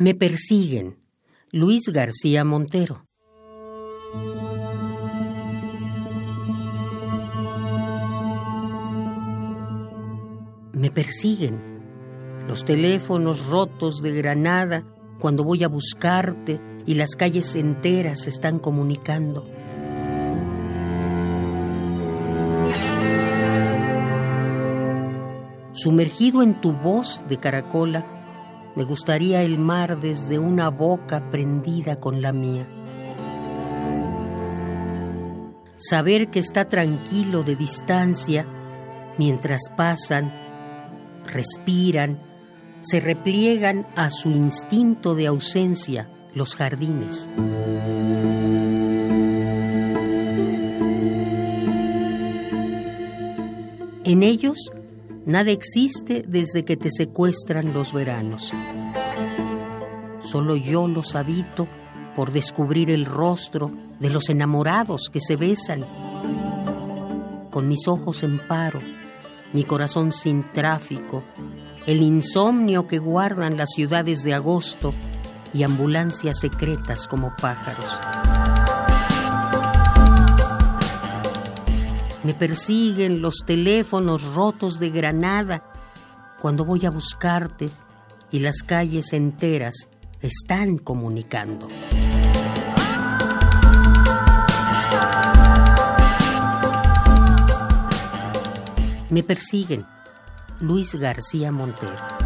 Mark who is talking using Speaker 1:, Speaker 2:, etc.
Speaker 1: Me persiguen. Luis García Montero. Me persiguen. Los teléfonos rotos de Granada cuando voy a buscarte y las calles enteras están comunicando. Sumergido en tu voz de caracola, me gustaría el mar desde una boca prendida con la mía. Saber que está tranquilo de distancia mientras pasan, respiran, se repliegan a su instinto de ausencia los jardines. En ellos Nada existe desde que te secuestran los veranos. Solo yo los habito por descubrir el rostro de los enamorados que se besan. Con mis ojos en paro, mi corazón sin tráfico, el insomnio que guardan las ciudades de agosto y ambulancias secretas como pájaros. Me persiguen los teléfonos rotos de Granada cuando voy a buscarte y las calles enteras están comunicando. Me persiguen. Luis García Montero.